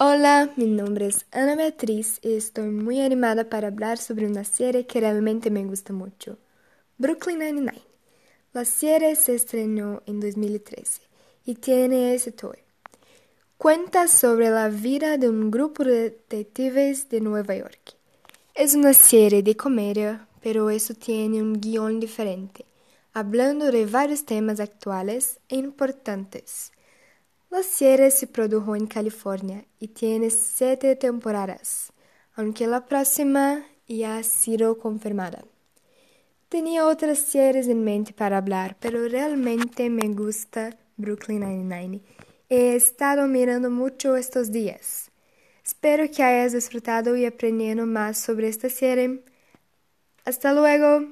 Hola, mi nombre es Ana Beatriz y estoy muy animada para hablar sobre una serie que realmente me gusta mucho, Brooklyn Nine-Nine. La serie se estrenó en 2013 y tiene ese. Cuenta sobre la vida de un grupo de detectives de Nueva York. Es una serie de comedia, pero eso tiene un guion diferente, hablando de varios temas actuales e importantes. La serie se produjo en California y tiene siete temporadas, aunque la próxima ya ha sido confirmada. Tenía otras series en mente para hablar, pero realmente me gusta Brooklyn Nine-Nine. He estado mirando mucho estos días. Espero que hayas disfrutado y aprendido más sobre esta serie. Hasta luego.